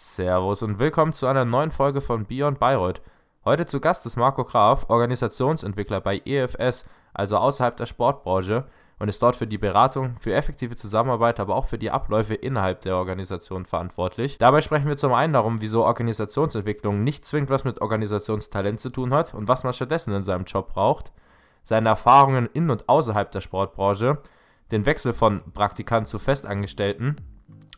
Servus und willkommen zu einer neuen Folge von Beyond Bayreuth. Heute zu Gast ist Marco Graf, Organisationsentwickler bei EFS, also außerhalb der Sportbranche, und ist dort für die Beratung, für effektive Zusammenarbeit, aber auch für die Abläufe innerhalb der Organisation verantwortlich. Dabei sprechen wir zum einen darum, wieso Organisationsentwicklung nicht zwingend was mit Organisationstalent zu tun hat und was man stattdessen in seinem Job braucht, seine Erfahrungen in und außerhalb der Sportbranche, den Wechsel von Praktikant zu Festangestellten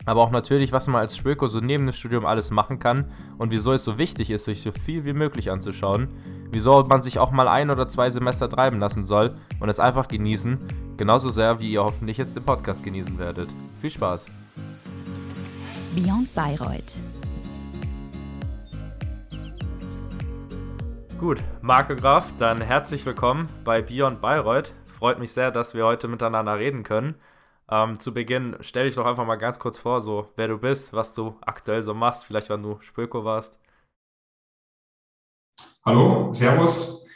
aber auch natürlich, was man als Spöko so neben dem Studium alles machen kann und wieso es so wichtig ist, sich so viel wie möglich anzuschauen. Wieso man sich auch mal ein oder zwei Semester treiben lassen soll und es einfach genießen. Genauso sehr, wie ihr hoffentlich jetzt den Podcast genießen werdet. Viel Spaß! Beyond Bayreuth. Gut, Marco Graf, dann herzlich willkommen bei Beyond Bayreuth. Freut mich sehr, dass wir heute miteinander reden können. Ähm, zu Beginn stell dich doch einfach mal ganz kurz vor, so wer du bist, was du aktuell so machst, vielleicht wann du Spöko warst. Hallo, Servus.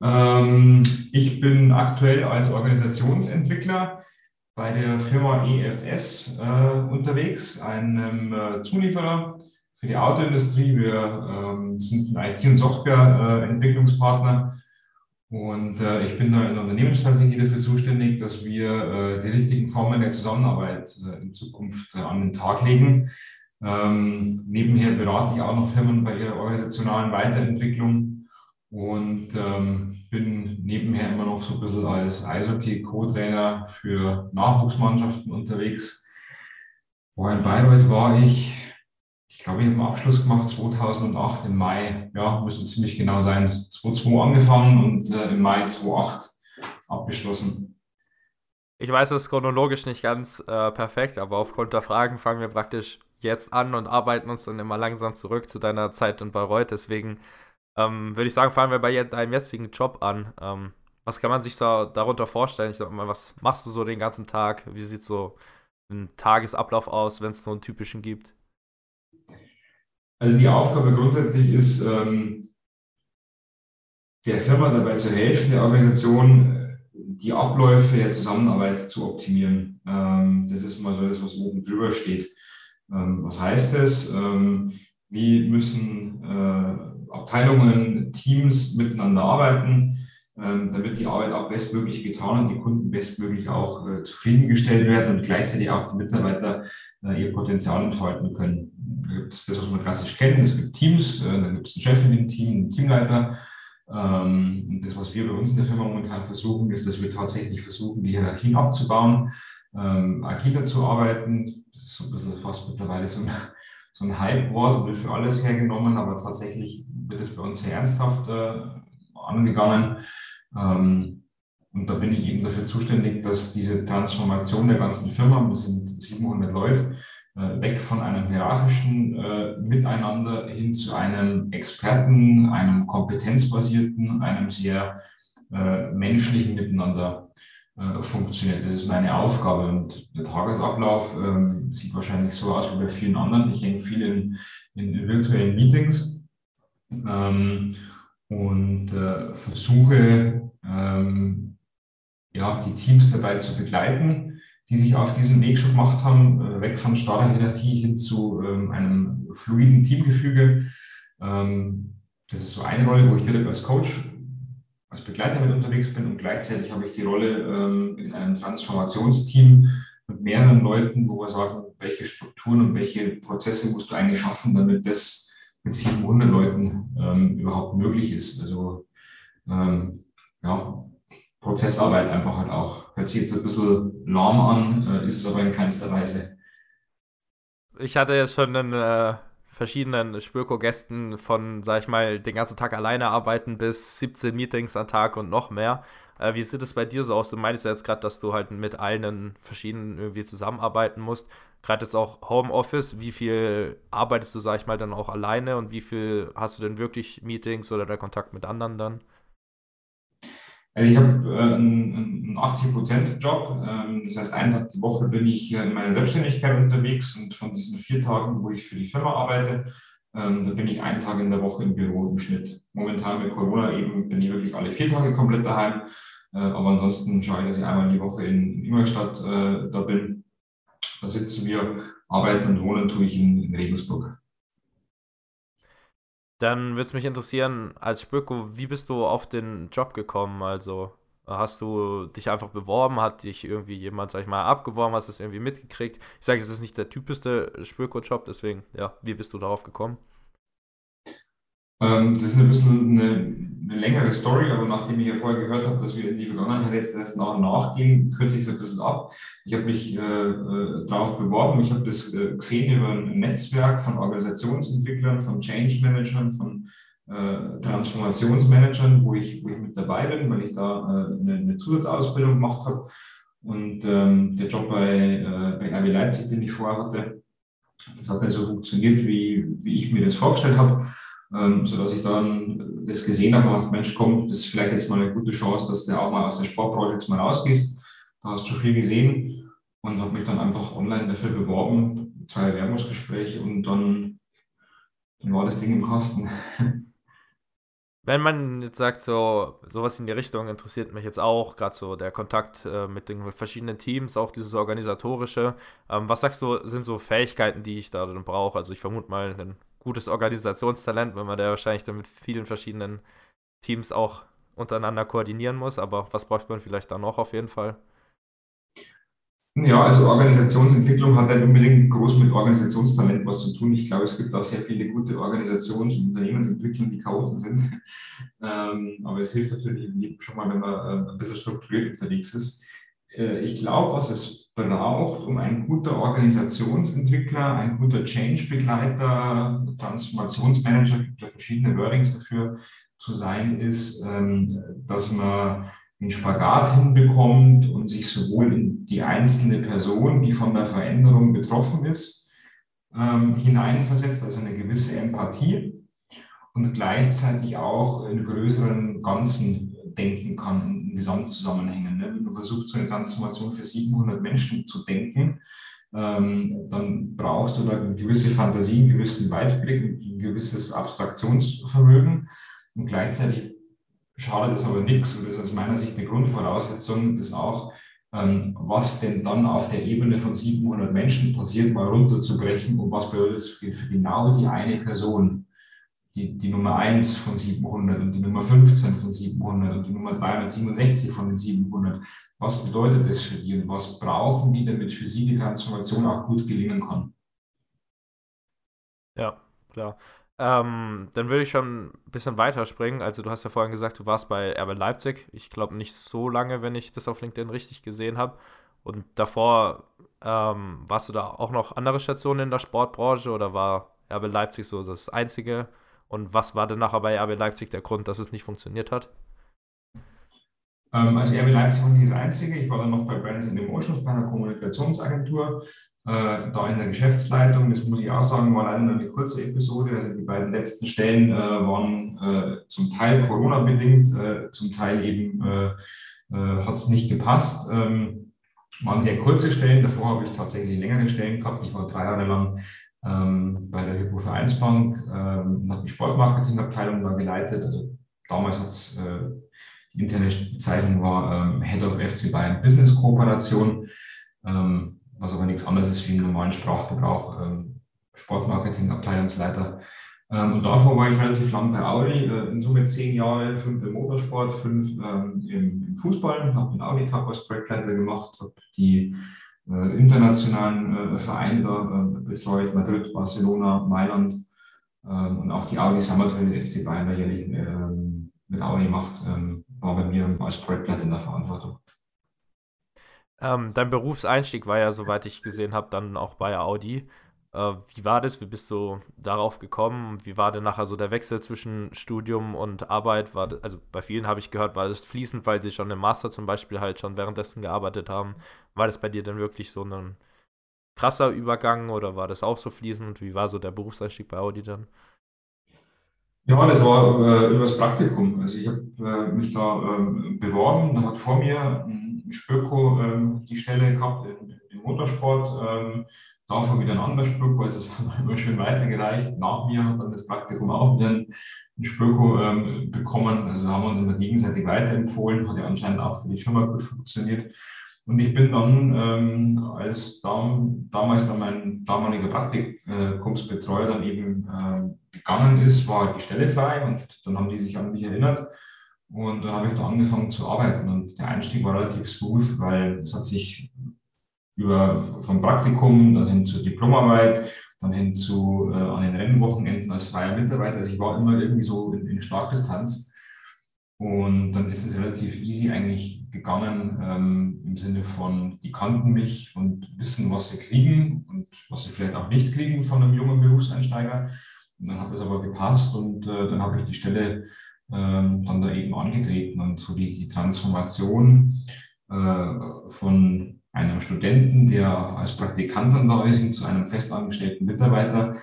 Ähm, ich bin aktuell als Organisationsentwickler bei der Firma EFS äh, unterwegs, einem äh, Zulieferer für die Autoindustrie. Wir ähm, sind ein IT- und Softwareentwicklungspartner und äh, ich bin da in der Unternehmensstrategie dafür zuständig, dass wir äh, die richtigen Formen der Zusammenarbeit äh, in Zukunft äh, an den Tag legen. Ähm, nebenher berate ich auch noch Firmen bei ihrer organisationalen Weiterentwicklung und ähm, bin nebenher immer noch so ein bisschen als Eishockey-Co-Trainer für Nachwuchsmannschaften unterwegs. Vorher in Bayreuth war ich ich glaube, ich habe einen Abschluss gemacht 2008 im Mai, ja, müsste ziemlich genau sein, 2002 angefangen und äh, im Mai 2008 abgeschlossen. Ich weiß, es ist chronologisch nicht ganz äh, perfekt, aber aufgrund der Fragen fangen wir praktisch jetzt an und arbeiten uns dann immer langsam zurück zu deiner Zeit in Bayreuth. Deswegen ähm, würde ich sagen, fangen wir bei deinem jetzigen Job an. Ähm, was kann man sich so darunter vorstellen? Ich sag mal, was machst du so den ganzen Tag? Wie sieht so ein Tagesablauf aus, wenn es so einen typischen gibt? Also die Aufgabe grundsätzlich ist, ähm, der Firma dabei zu helfen, der Organisation die Abläufe der Zusammenarbeit zu optimieren. Ähm, das ist mal so das, was oben drüber steht. Ähm, was heißt das? wie müssen äh, Abteilungen, Teams miteinander arbeiten, damit die Arbeit auch bestmöglich getan und die Kunden bestmöglich auch äh, zufriedengestellt werden und gleichzeitig auch die Mitarbeiter ihr Potenzial entfalten können gibt es das, was man klassisch kennt. Es gibt Teams, äh, dann gibt es einen Chef in dem Team, einen Teamleiter. Ähm, und das, was wir bei uns in der Firma momentan versuchen, ist, dass wir tatsächlich versuchen, die Hierarchien abzubauen, ähm, agiler zu arbeiten. Das ist so ein bisschen fast mittlerweile so ein, so ein Hype-Wort wird für alles hergenommen, aber tatsächlich wird es bei uns sehr ernsthaft äh, angegangen. Ähm, und da bin ich eben dafür zuständig, dass diese Transformation der ganzen Firma, wir sind 700 Leute, äh, weg von einem hierarchischen äh, Miteinander hin zu einem Experten, einem kompetenzbasierten, einem sehr äh, menschlichen Miteinander äh, funktioniert. Das ist meine Aufgabe und der Tagesablauf ähm, sieht wahrscheinlich so aus wie bei vielen anderen. Ich hänge viel in, in virtuellen Meetings ähm, und äh, versuche ähm, ja, die Teams dabei zu begleiten die sich auf diesen Weg schon gemacht haben, äh, weg von starrer Hierarchie hin zu ähm, einem fluiden Teamgefüge. Ähm, das ist so eine Rolle, wo ich direkt als Coach, als Begleiter mit unterwegs bin und gleichzeitig habe ich die Rolle ähm, in einem Transformationsteam mit mehreren Leuten, wo wir sagen, welche Strukturen und welche Prozesse musst du eigentlich schaffen, damit das mit 700 Leuten ähm, überhaupt möglich ist. Also ähm, ja, Prozessarbeit einfach halt auch. Hört sich jetzt ein bisschen lahm an, äh, ist es aber in keinster Weise. Ich hatte jetzt schon in äh, verschiedenen Spürko-Gästen von, sag ich mal, den ganzen Tag alleine arbeiten bis 17 Meetings am Tag und noch mehr. Äh, wie sieht es bei dir so aus? Du meinst ja jetzt gerade, dass du halt mit allen verschiedenen irgendwie zusammenarbeiten musst. Gerade jetzt auch Homeoffice. Wie viel arbeitest du, sag ich mal, dann auch alleine und wie viel hast du denn wirklich Meetings oder der Kontakt mit anderen dann? Also ich habe äh, einen 80-Prozent-Job. Ähm, das heißt, einen Tag die Woche bin ich in meiner Selbstständigkeit unterwegs und von diesen vier Tagen, wo ich für die Firma arbeite, ähm, da bin ich einen Tag in der Woche im Büro im Schnitt. Momentan mit Corona eben bin ich wirklich alle vier Tage komplett daheim. Äh, aber ansonsten schaue ich, dass ich einmal die Woche in Ingolstadt äh, da bin. Da sitzen wir, arbeiten und wohnen tue ich in, in Regensburg. Dann würde es mich interessieren, als Spöko, wie bist du auf den Job gekommen? Also hast du dich einfach beworben, hat dich irgendwie jemand, sag ich mal, abgeworben, hast du es irgendwie mitgekriegt? Ich sage, es ist nicht der typischste Spöko-Job, deswegen, ja, wie bist du darauf gekommen? Ähm, das ist ein bisschen eine, eine längere Story, aber nachdem ich ja vorher gehört habe, dass wir in die Vergangenheit jetzt erst nach und nach gehen, kürze ich es ein bisschen ab. Ich habe mich äh, äh, darauf beworben. Ich habe das äh, gesehen über ein Netzwerk von Organisationsentwicklern, von Change Managern, von äh, Transformationsmanagern, wo ich, wo ich mit dabei bin, weil ich da äh, eine, eine, Zusatzausbildung gemacht habe. Und ähm, der Job bei, äh, bei RB Leipzig, den ich vorher hatte, das hat nicht so funktioniert, wie, wie ich mir das vorgestellt habe ähm, sodass ich dann das gesehen habe Mensch, komm, das ist vielleicht jetzt mal eine gute Chance, dass du auch mal aus der Sportbranche jetzt mal rausgehst. Da hast du schon viel gesehen und habe mich dann einfach online dafür beworben, zwei Bewerbungsgespräche und dann, dann war das Ding im Kasten. Wenn man jetzt sagt, so sowas in die Richtung interessiert mich jetzt auch, gerade so der Kontakt äh, mit den verschiedenen Teams, auch dieses organisatorische. Ähm, was sagst du, sind so Fähigkeiten, die ich da dann brauche? Also ich vermute mal einen gutes Organisationstalent, wenn man da wahrscheinlich dann mit vielen verschiedenen Teams auch untereinander koordinieren muss. Aber was braucht man vielleicht da noch auf jeden Fall? Ja, also Organisationsentwicklung hat nicht unbedingt groß mit Organisationstalent was zu tun. Ich glaube, es gibt auch sehr viele gute Organisations- und Unternehmensentwicklungen, die Chaoten sind. ähm, aber es hilft natürlich schon mal, wenn man äh, ein bisschen strukturiert unterwegs ist. Äh, ich glaube, was es braucht, um ein guter Organisationsentwickler, ein guter Change-Begleiter, Transformationsmanager, gibt ja verschiedene Wordings dafür zu sein, ist, ähm, dass man den Spagat hinbekommt und sich sowohl in die einzelne Person, die von der Veränderung betroffen ist, ähm, hineinversetzt, also eine gewisse Empathie und gleichzeitig auch in größeren Ganzen denken kann, in Gesamtzusammenhängen. Wenn du versuchst, so eine Transformation für 700 Menschen zu denken, ähm, dann brauchst du da eine gewisse Fantasie, einen gewissen Weitblick, ein gewisses Abstraktionsvermögen und gleichzeitig schadet es aber nichts, und das ist aus meiner Sicht eine Grundvoraussetzung, ist auch, ähm, was denn dann auf der Ebene von 700 Menschen passiert, mal runterzubrechen und was bedeutet für, für genau die eine Person die, die Nummer 1 von 700 und die Nummer 15 von 700 und die Nummer 367 von den 700. Was bedeutet das für die und was brauchen die, damit für sie die Transformation auch gut gelingen kann? Ja, klar. Ähm, dann würde ich schon ein bisschen weiterspringen. Also du hast ja vorhin gesagt, du warst bei RB Leipzig. Ich glaube nicht so lange, wenn ich das auf LinkedIn richtig gesehen habe. Und davor ähm, warst du da auch noch andere Stationen in der Sportbranche oder war RB Leipzig so das einzige? Und was war denn nachher bei RB Leipzig der Grund, dass es nicht funktioniert hat? Ähm, also RB Leipzig war nicht das Einzige. Ich war dann noch bei Brands and Emotions, bei einer Kommunikationsagentur, äh, da in der Geschäftsleitung. Das muss ich auch sagen, war leider nur eine kurze Episode. Also die beiden letzten Stellen äh, waren äh, zum Teil Corona-bedingt, zum Teil eben hat es nicht gepasst. Ähm, waren sehr kurze Stellen. Davor habe ich tatsächlich längere Stellen gehabt. Ich war drei Jahre lang ähm, bei der Hypo Vereinsbank ähm, habe die Sportmarketingabteilung da geleitet. Also damals hat es äh, die interne Bezeichnung war ähm, Head of FC Bayern Business Kooperation, ähm, was aber nichts anderes ist wie im normalen Sprachgebrauch, ähm, Sportmarketing-Abteilungsleiter. Ähm, und davor war ich relativ lang bei Audi, äh, in Summe zehn Jahre, fünf im Motorsport, fünf im, im, Fußball, habe den Audi Cup als Projektleiter gemacht, habe die äh, internationalen äh, Vereine da äh, betreut, Madrid, Barcelona, Mailand ähm, und auch die Audi Summer Trail FC Bayern da jährlich ähm, mit Audi macht, ähm, war bei mir als Projektleiter in der Verantwortung. Ähm, dein Berufseinstieg war ja, soweit ich gesehen habe, dann auch bei Audi. Äh, wie war das? Wie bist du darauf gekommen? Wie war denn nachher so der Wechsel zwischen Studium und Arbeit? War das, also bei vielen habe ich gehört, war das fließend, weil sie schon im Master zum Beispiel halt schon währenddessen gearbeitet haben. War das bei dir dann wirklich so ein krasser Übergang oder war das auch so fließend? Wie war so der Berufseinstieg bei Audi dann? Ja, das war äh, übers Praktikum. Also ich habe äh, mich da äh, beworben. Da hat vor mir ein Spöko ähm, die Stelle gehabt im, im Motorsport. Davon wieder ein anderer Spöko, also es hat immer schön weitergereicht. Nach mir hat dann das Praktikum auch wieder ein, Spöko ähm, bekommen. Also haben wir uns immer gegenseitig weiterempfohlen, hat ja anscheinend auch für die Firma gut funktioniert. Und ich bin dann, ähm, als dam, damals dann mein damaliger Praktikumsbetreuer dann eben äh, gegangen ist, war die Stelle frei und dann haben die sich an mich erinnert und dann habe ich da angefangen zu arbeiten und der Einstieg war relativ smooth, weil es hat sich über vom Praktikum dann hin zur Diplomarbeit, dann hin zu äh, an den Rennwochenenden als freier Mitarbeiter. Also ich war immer irgendwie so in, in Startdistanz und dann ist es relativ easy eigentlich gegangen ähm, im Sinne von, die kannten mich und wissen, was sie kriegen und was sie vielleicht auch nicht kriegen von einem jungen Berufseinsteiger. Und dann hat das aber gepasst und äh, dann habe ich die Stelle ähm, dann da eben angetreten und so die, die Transformation äh, von einem Studenten, der als Praktikant dann da ist, zu einem festangestellten Mitarbeiter,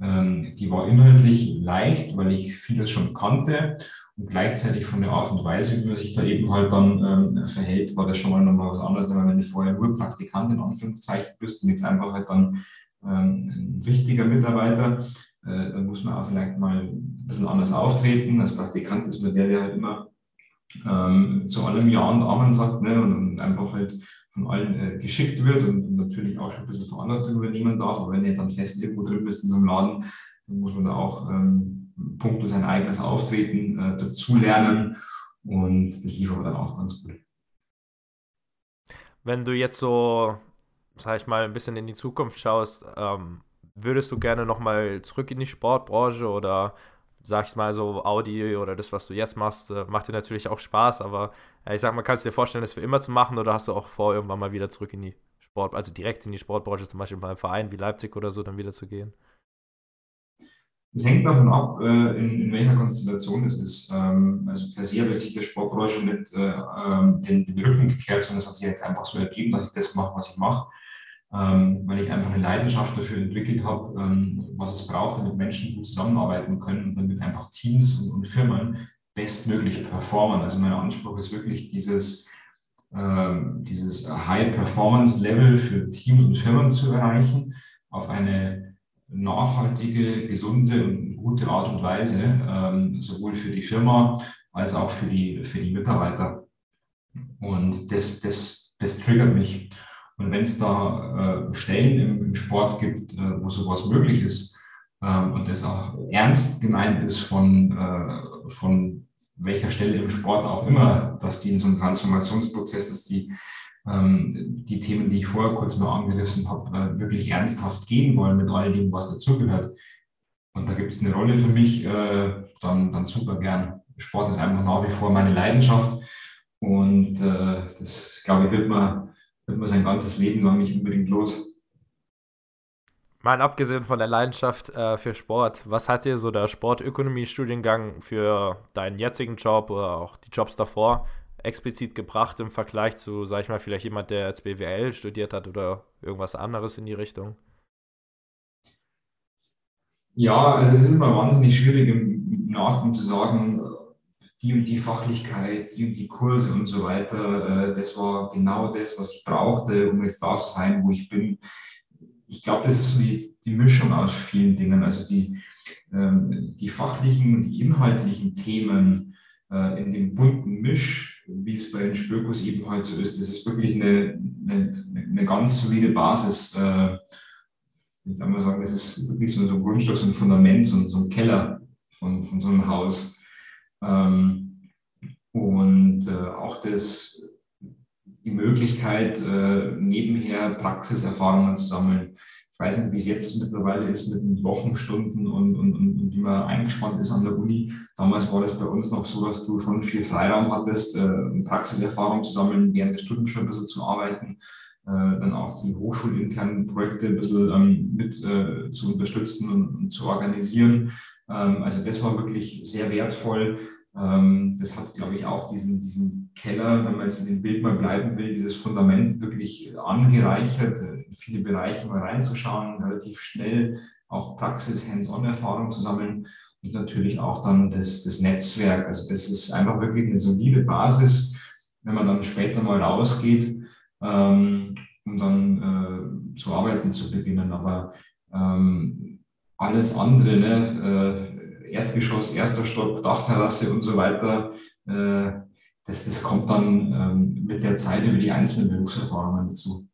ähm, die war inhaltlich leicht, weil ich vieles schon kannte und gleichzeitig von der Art und Weise, wie man sich da eben halt dann ähm, verhält, war das schon mal nochmal was anderes, wenn du vorher nur Praktikant in Anführungszeichen bist und jetzt einfach halt dann ähm, ein richtiger Mitarbeiter, äh, dann muss man auch vielleicht mal ein bisschen anders auftreten. Als Praktikant ist man der, der halt immer ähm, zu allem Ja und Amen sagt ne, und, einfach halt von allen äh, geschickt wird und, natürlich auch schon ein bisschen Verantwortung übernehmen darf. Aber wenn ihr dann fest irgendwo drin bist in so einem Laden, dann muss man da auch ähm, punkto sein eigenes Auftreten äh, dazulernen und das lief aber dann auch ganz gut. Wenn du jetzt so, sag ich mal, ein bisschen in die Zukunft schaust, ähm, würdest du gerne nochmal zurück in die Sportbranche oder sag ich mal so Audi oder das, was du jetzt machst, äh, macht dir natürlich auch Spaß, aber äh, ich sag mal, kannst du dir vorstellen, das für immer zu machen oder hast du auch vor, irgendwann mal wieder zurück in die Sport, also direkt in die Sportbranche, zum Beispiel beim Verein wie Leipzig oder so, dann wieder zu gehen? Es hängt davon ab, äh, in, in, welcher Konstellation es ist. Ähm, also per se habe sich der Sportbranche äh, ähm, den, den, Rücken gekehrt, sondern es hat sich halt einfach so ergeben, dass ich das mache, was ich mache, weil ich einfach eine Leidenschaft dafür entwickelt habe, was es braucht, damit Menschen gut zusammenarbeiten können und damit einfach Teams und, und Firmen bestmöglich performen. Also mein Anspruch ist wirklich dieses, dieses High-Performance-Level für Teams und Firmen zu erreichen auf eine nachhaltige, gesunde und gute Art und Weise, ähm, sowohl für die Firma als auch für die, für die Mitarbeiter. Und das, das, das triggert mich. Und wenn es da äh, Stellen im, im, Sport gibt, äh, wo sowas möglich ist äh, und das auch ernst gemeint ist von, äh, von welcher Stelle im Sport auch immer, dass die in so einem Transformationsprozess, dass die ähm, die Themen, die ich vorher kurz mal angerissen habe, äh, wirklich ernsthaft gehen wollen mit all dem, was dazugehört. Und da gibt es eine Rolle für mich, äh, dann, dann super gern. Sport ist einfach nach wie vor meine Leidenschaft und äh, das, glaube ich, wird man, wird man sein ganzes Leben lang nicht unbedingt los. Mal abgesehen von der Leidenschaft äh, für Sport, was hat dir so der Sportökonomie-Studiengang für deinen jetzigen Job oder auch die Jobs davor explizit gebracht im Vergleich zu, sag ich mal, vielleicht jemand, der jetzt BWL studiert hat oder irgendwas anderes in die Richtung? Ja, also es ist immer wahnsinnig schwierig im Nachhinein zu sagen, die und die Fachlichkeit, die und die Kurse und so weiter, äh, das war genau das, was ich brauchte, um jetzt da zu sein, wo ich bin. Ich glaube, das ist so die, Mischung aus vielen Dingen. Also die, ähm, die fachlichen, die inhaltlichen Themen äh, in dem bunten Misch wie es bei den Spürkurs eben halt so ist. Das ist wirklich eine, eine, eine ganz solide Basis. Äh, ich kann mal sagen, das ist wirklich so, ein Grundstock, so ein Fundament, so, so ein Keller von, von so einem Haus. Ähm, und äh, auch das, die Möglichkeit, äh, nebenher Praxiserfahrungen zu sammeln ich weiß nicht, wie es jetzt mittlerweile ist mit den Wochenstunden und, und, und, und, wie man eingespannt ist an der Uni. Damals war das bei uns noch so, dass du schon viel Freiraum hattest, äh, Praxiserfahrung zu sammeln, während des Studiums schon ein bisschen zu arbeiten, dann auch die hochschulinternen Projekte ein bisschen ähm, mit äh, zu unterstützen und, und zu organisieren. Ähm, also das war wirklich sehr wertvoll. Ähm, das hat, glaube ich, auch diesen, diesen Keller, wenn man jetzt in dem Bild mal bleiben will, dieses Fundament wirklich angereichert, in viele Bereiche mal reinzuschauen, relativ schnell auch Praxis, Hands-on-Erfahrung zu sammeln und natürlich auch dann das, das Netzwerk. Also das ist einfach wirklich eine solide Basis, wenn man dann später mal rausgeht, ähm, um dann äh, zu arbeiten zu beginnen. Aber alles andere, ne, äh, Erdgeschoss, erster Stock, Dachterrasse und so weiter, äh, das, das kommt dann ähm, mit der Zeit über die einzelnen Berufserfahrungen dazu.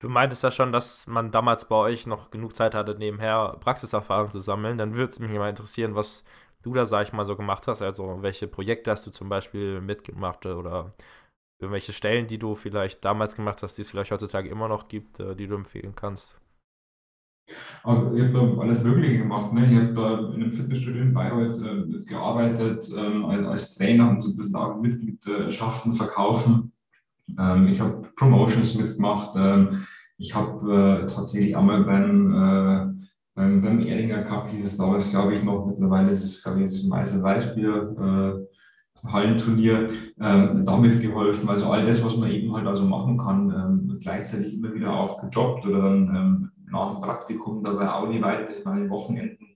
Du meintest ja schon, dass man damals bei euch noch genug Zeit hatte, nebenher Praxiserfahrung zu sammeln. Dann würde es mich mal interessieren, was du da, sag ich mal, so gemacht hast. Also, welche Projekte hast du zum Beispiel mitgemacht oder irgendwelche Stellen, die du vielleicht damals gemacht hast, die es vielleicht heutzutage immer noch gibt, äh, die du empfehlen kannst? Aber ich habe da alles Mögliche gemacht. Ne? Ich habe da in einem Fitnessstudio in Bayreuth äh, gearbeitet ähm, als, als, Trainer und so ein bisschen auch Mitgliedschaften verkaufen. Ähm, ich habe Promotions mitgemacht. Ähm, ich habe äh, tatsächlich einmal beim, äh, beim, beim Erdinger Cup, hieß es damals, glaube ich, noch, mittlerweile ist es, glaube ich, das Meißel Weißbier äh, Hallenturnier, ähm, damit geholfen. Also all das, was man eben halt also machen kann, ähm, gleichzeitig immer wieder auch gejobbt oder dann ähm, nach dem Praktikum dabei Audi weiter an den Wochenenden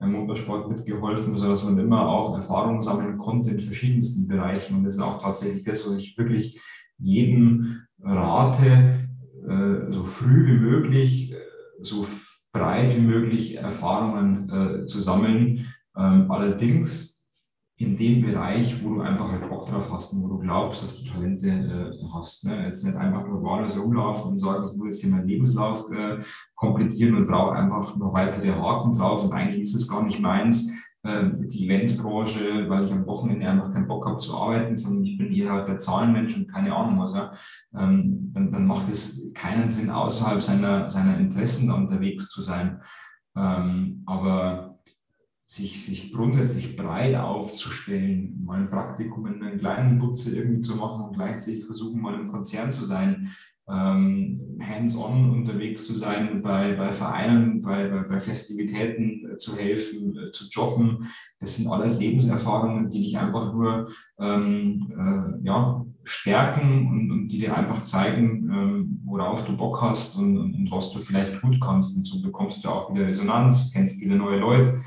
im Motorsport mitgeholfen, sodass man immer auch Erfahrungen sammeln konnte in verschiedensten Bereichen. Und das ist auch tatsächlich das, was ich wirklich jedem rate, äh, so früh wie möglich, äh, so breit wie möglich Erfahrungen äh, zu sammeln. Ähm, allerdings in dem Bereich, wo du einfach halt Bock drauf hast und wo du glaubst, dass du Talente äh, hast. Ne? Jetzt nicht einfach nur wahllos rumlaufen und sagen, ich muss jetzt hier meinen Lebenslauf äh, komplettieren und brauche einfach noch weitere Haken drauf und eigentlich ist es gar nicht meins, äh, die Eventbranche, weil ich am Wochenende einfach keinen Bock habe zu arbeiten, sondern ich bin eher halt der Zahlenmensch und keine Ahnung was. Ja? Ähm, dann, dann macht es keinen Sinn, außerhalb seiner, seiner Interessen da unterwegs zu sein. Ähm, aber sich, sich grundsätzlich breit aufzustellen, mal ein Praktikum in einer kleinen Butze irgendwie zu machen und gleichzeitig versuchen, mal im Konzern zu sein, ähm, hands-on unterwegs zu sein, bei, bei Vereinen, bei, bei, bei Festivitäten äh, zu helfen, äh, zu jobben. Das sind alles Lebenserfahrungen, die dich einfach nur ähm, äh, ja, stärken und, und, die dir einfach zeigen, ähm, worauf du Bock hast und, und, und, was du vielleicht gut kannst. Und so bekommst du auch wieder Resonanz, kennst viele neue Leute.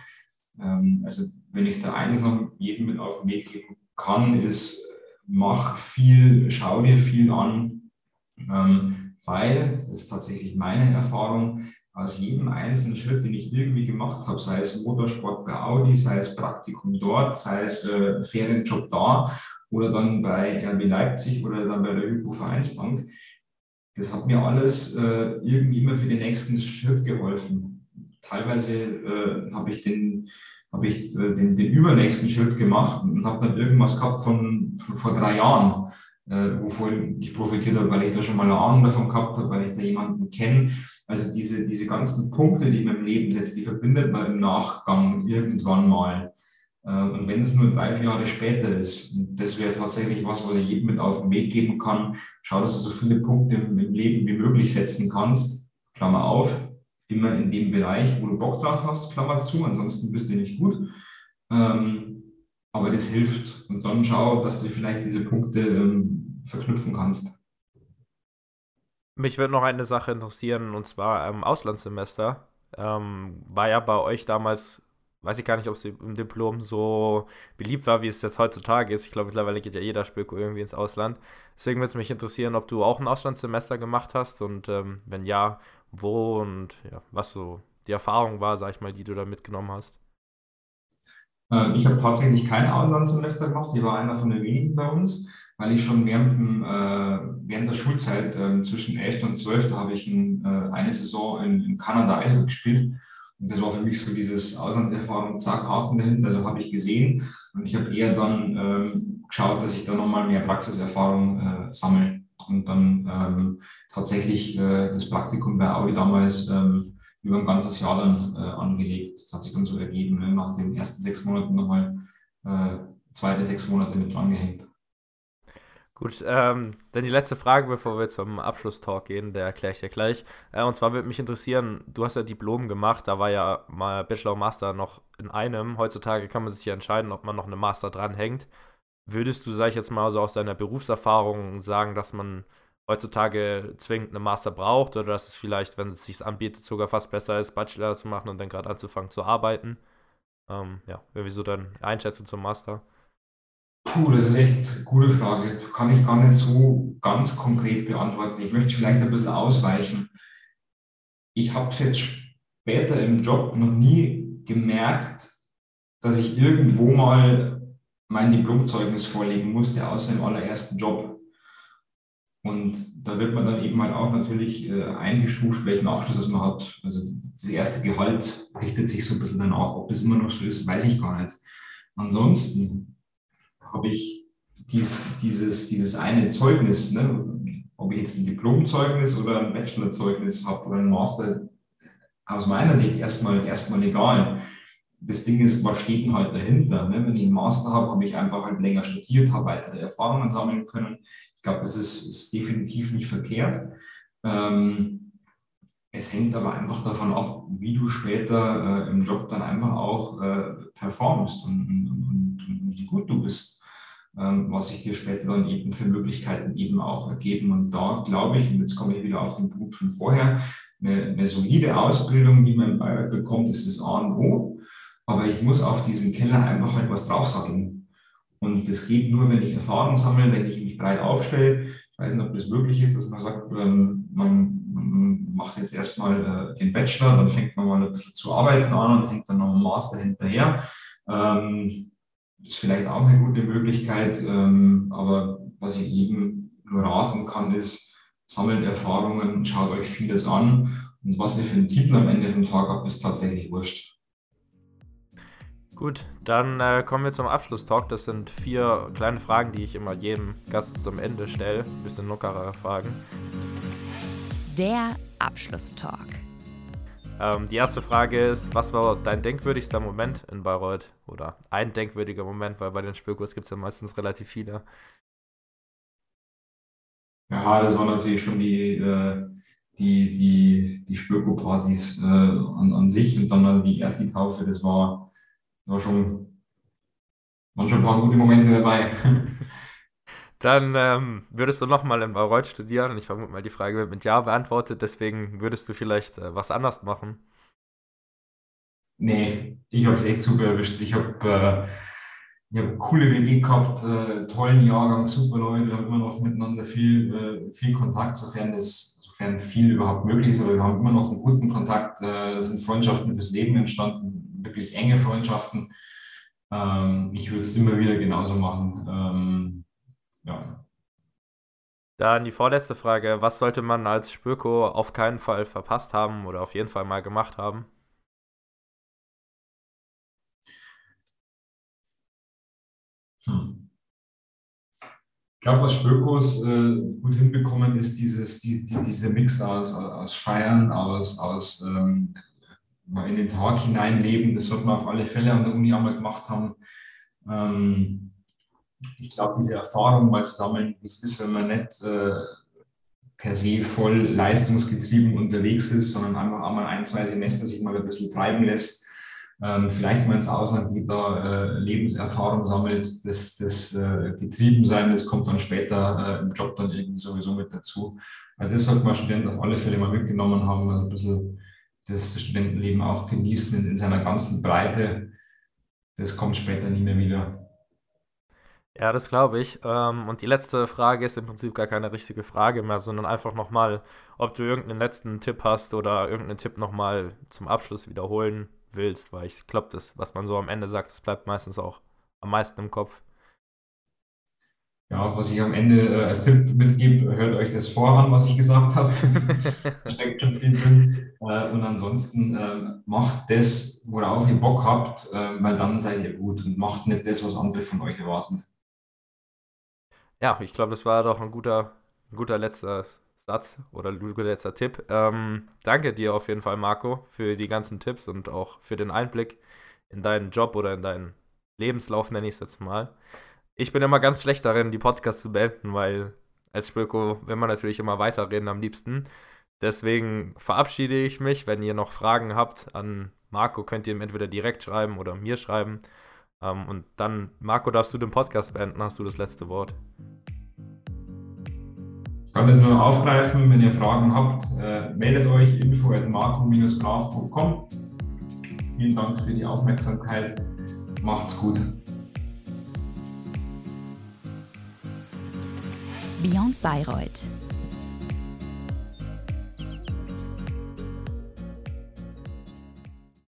Ähm, also wenn ich da eines noch jedem mit auf den Weg geben kann, ist, mach viel, schau dir viel an, ähm, weil, das ist tatsächlich meine Erfahrung, aus jedem einzelnen Schritt, den ich irgendwie gemacht habe, sei es Motorsport bei Audi, sei es Praktikum dort, sei es äh, Ferienjob da oder dann bei RB Leipzig oder dann bei der Hypo Vereinsbank, das hat mir alles äh, irgendwie immer für den nächsten Schritt geholfen. Teilweise äh, habe ich den habe ich äh, den, den übernächsten Schritt gemacht und habe dann irgendwas gehabt von, von vor drei Jahren äh, wovon ich profitiert habe, weil ich da schon mal eine Ahnung davon gehabt habe, weil ich da jemanden kenne. Also diese, diese ganzen Punkte, die man im Leben setzt, die verbindet man im Nachgang irgendwann mal. Äh, und wenn es nur drei, vier Jahre später ist, das wäre tatsächlich was, was ich jedem mit auf den Weg geben kann, schau, dass du so viele Punkte im, im Leben wie möglich setzen kannst, Klammer auf, immer in dem Bereich, wo du Bock drauf hast, Klammer zu, ansonsten bist du nicht gut. Ähm, aber das hilft. Und dann schau, dass du vielleicht diese Punkte ähm, verknüpfen kannst. Mich würde noch eine Sache interessieren, und zwar ähm, Auslandssemester. Ähm, war ja bei euch damals, weiß ich gar nicht, ob es im Diplom so beliebt war, wie es jetzt heutzutage ist. Ich glaube, mittlerweile geht ja jeder Spöko irgendwie ins Ausland. Deswegen würde es mich interessieren, ob du auch ein Auslandssemester gemacht hast und ähm, wenn ja, wo und ja, was so die Erfahrung war, sag ich mal, die du da mitgenommen hast. Ähm, ich habe tatsächlich kein Auslandssemester gemacht. Ich war einer von den wenigen bei uns, weil ich schon während, dem, äh, während der Schulzeit äh, zwischen 11. und 12. habe ich ein, äh, eine Saison in, in Kanada Eishockey gespielt. Und das war für mich so dieses Auslandserfahrung, zack, Haken dahinter, also habe ich gesehen. Und ich habe eher dann ähm, geschaut, dass ich da nochmal mehr Praxiserfahrung äh, sammle. Und dann ähm, tatsächlich äh, das Praktikum bei Audi damals ähm, über ein ganzes Jahr dann äh, angelegt. Das hat sich dann so ergeben, ne? nach den ersten sechs Monaten nochmal äh, zweite sechs Monate mit dran gehängt. Gut, ähm, dann die letzte Frage, bevor wir zum Abschlusstalk gehen, der erkläre ich dir gleich. Äh, und zwar würde mich interessieren, du hast ja Diplom gemacht, da war ja mal Bachelor und Master noch in einem. Heutzutage kann man sich ja entscheiden, ob man noch eine Master dranhängt. Würdest du, sag ich jetzt mal, so aus deiner Berufserfahrung sagen, dass man heutzutage zwingend eine Master braucht oder dass es vielleicht, wenn es sich anbietet, sogar fast besser ist, Bachelor zu machen und dann gerade anzufangen zu arbeiten. Ähm, ja, wieso dann Einschätzung zum Master? Puh, das ist echt eine gute Frage. Kann ich gar nicht so ganz konkret beantworten. Ich möchte vielleicht ein bisschen ausweichen. Ich habe es jetzt später im Job noch nie gemerkt, dass ich irgendwo mal mein Diplomzeugnis vorlegen musste, außer im allerersten Job Und da wird man dann eben halt auch natürlich äh, eingestuft, welchen Abschluss man hat. Also das erste Gehalt richtet sich so ein bisschen danach. Ob das immer noch so ist, weiß ich gar nicht. Ansonsten habe ich dies, dieses, dieses eine Zeugnis, ne, ob ich jetzt ein Diplomzeugnis oder ein Bachelorzeugnis habe oder ein Master, aus meiner Sicht erstmal, erstmal egal. Das Ding ist, was steht denn halt dahinter? Ne? Wenn ich einen Master habe, habe ich einfach halt länger studiert, habe weitere Erfahrungen sammeln können. Ich glaube, das ist, ist, definitiv nicht verkehrt. Ähm, es hängt aber einfach davon ab, wie du später äh, im Job dann einfach auch äh, performst und, und, und, und, wie gut du bist, ähm, was sich dir später dann eben für Möglichkeiten eben auch ergeben. Und da glaube ich, und jetzt komme ich wieder auf den Punkt von vorher, eine, eine solide Ausbildung, die man bekommt, ist das A und O. Aber ich muss auf diesen Keller einfach halt was draufsatteln. Und das geht nur, wenn ich Erfahrung sammle, wenn ich mich breit aufstelle. Ich weiß nicht, ob das möglich ist, dass man sagt, ähm, man, macht jetzt erstmal äh, den Bachelor, dann fängt man mal ein bisschen zu arbeiten an und hängt dann noch einen Master hinterher. Ähm, ist vielleicht auch eine gute Möglichkeit, ähm, aber was ich eben nur raten kann, ist, sammelt Erfahrungen, schaut euch vieles an und was ihr für einen Titel am Ende vom Tag habt, ist tatsächlich wurscht. Gut, dann äh, kommen wir zum Abschlusstalk. Das sind vier kleine Fragen, die ich immer jedem Gast zum Ende stelle. Ein bisschen lockerere Fragen. Der Abschlusstalk. Ähm, die erste Frage ist: Was war dein denkwürdigster Moment in Bayreuth? Oder ein denkwürdiger Moment, weil bei den Spürkurs gibt es ja meistens relativ viele. Ja, das war natürlich schon die, äh, die, die, die Spürko-Partys äh, an, an sich und dann die erste Taufe. Das war war schon, waren schon ein paar gute Momente dabei. Dann ähm, würdest du nochmal in Bayreuth studieren. Ich vermute mal, die Frage wird mit Ja beantwortet. Deswegen würdest du vielleicht äh, was anders machen? Nee, ich habe es echt super erwischt. Ich habe äh, ich hab coole WG gehabt, äh, tollen Jahrgang, super Leute. Wir haben immer noch miteinander viel, äh, viel Kontakt, sofern das sofern viel überhaupt möglich ist. Aber wir haben immer noch einen guten Kontakt. Äh, sind Freundschaften fürs Leben entstanden wirklich enge Freundschaften. Ähm, ich würde es immer wieder genauso machen. Ähm, ja. Dann die vorletzte Frage. Was sollte man als Spürko auf keinen Fall verpasst haben oder auf jeden Fall mal gemacht haben? Hm. Ich glaube, was Spökos äh, gut hinbekommen, ist dieses, die, die, diese Mix aus, aus Feiern, aus, aus ähm, mal in den Tag hineinleben. Das sollte man auf alle Fälle an der Uni einmal gemacht haben. Ähm, ich glaube, diese Erfahrung mal zu sammeln, es ist, wenn man nicht äh, per se voll leistungsgetrieben unterwegs ist, sondern einfach einmal ein, zwei Semester sich mal ein bisschen treiben lässt, ähm, vielleicht mal ins Ausland geht, da äh, Lebenserfahrung sammelt, das, das äh, Getriebensein, das kommt dann später äh, im Job dann irgendwie sowieso mit dazu. Also das sollte man Student auf alle Fälle mal mitgenommen haben, also ein bisschen das Studentenleben auch genießen in, in seiner ganzen Breite. Das kommt später nie mehr wieder. Ja, das glaube ich. Ähm, und die letzte Frage ist im Prinzip gar keine richtige Frage mehr, sondern einfach nochmal, ob du irgendeinen letzten Tipp hast oder irgendeinen Tipp nochmal zum Abschluss wiederholen willst, weil ich glaube, das, was man so am Ende sagt, das bleibt meistens auch am meisten im Kopf ja, was ich am Ende äh, als Tipp mitgebe, hört euch das voran, was ich gesagt habe. da steckt schon viel drin. Äh, und ansonsten äh, macht das, worauf ihr Bock habt, äh, weil dann seid ihr gut und macht nicht das, was andere von euch erwarten. Ja, ich glaube, das war doch ein guter, ein guter letzter Satz oder ein guter letzter Tipp. Ähm, danke dir auf jeden Fall, Marco, für die ganzen Tipps und auch für den Einblick in deinen Job oder in deinen Lebenslauf, nenne ich es jetzt mal ich bin immer ganz schlecht darin, die Podcasts zu beenden, weil als Spöko will man natürlich immer weiterreden am liebsten. Deswegen verabschiede ich mich. Wenn ihr noch Fragen habt an Marco, könnt ihr ihm entweder direkt schreiben oder mir schreiben. Ähm, und dann, Marco, darfst du den Podcast beenden, hast du das letzte Wort. Ich kann das nur aufgreifen, wenn ihr Fragen habt, äh, meldet euch info at marco-graf.com. Vielen Dank für die Aufmerksamkeit. Macht's gut. Beyond Bayreuth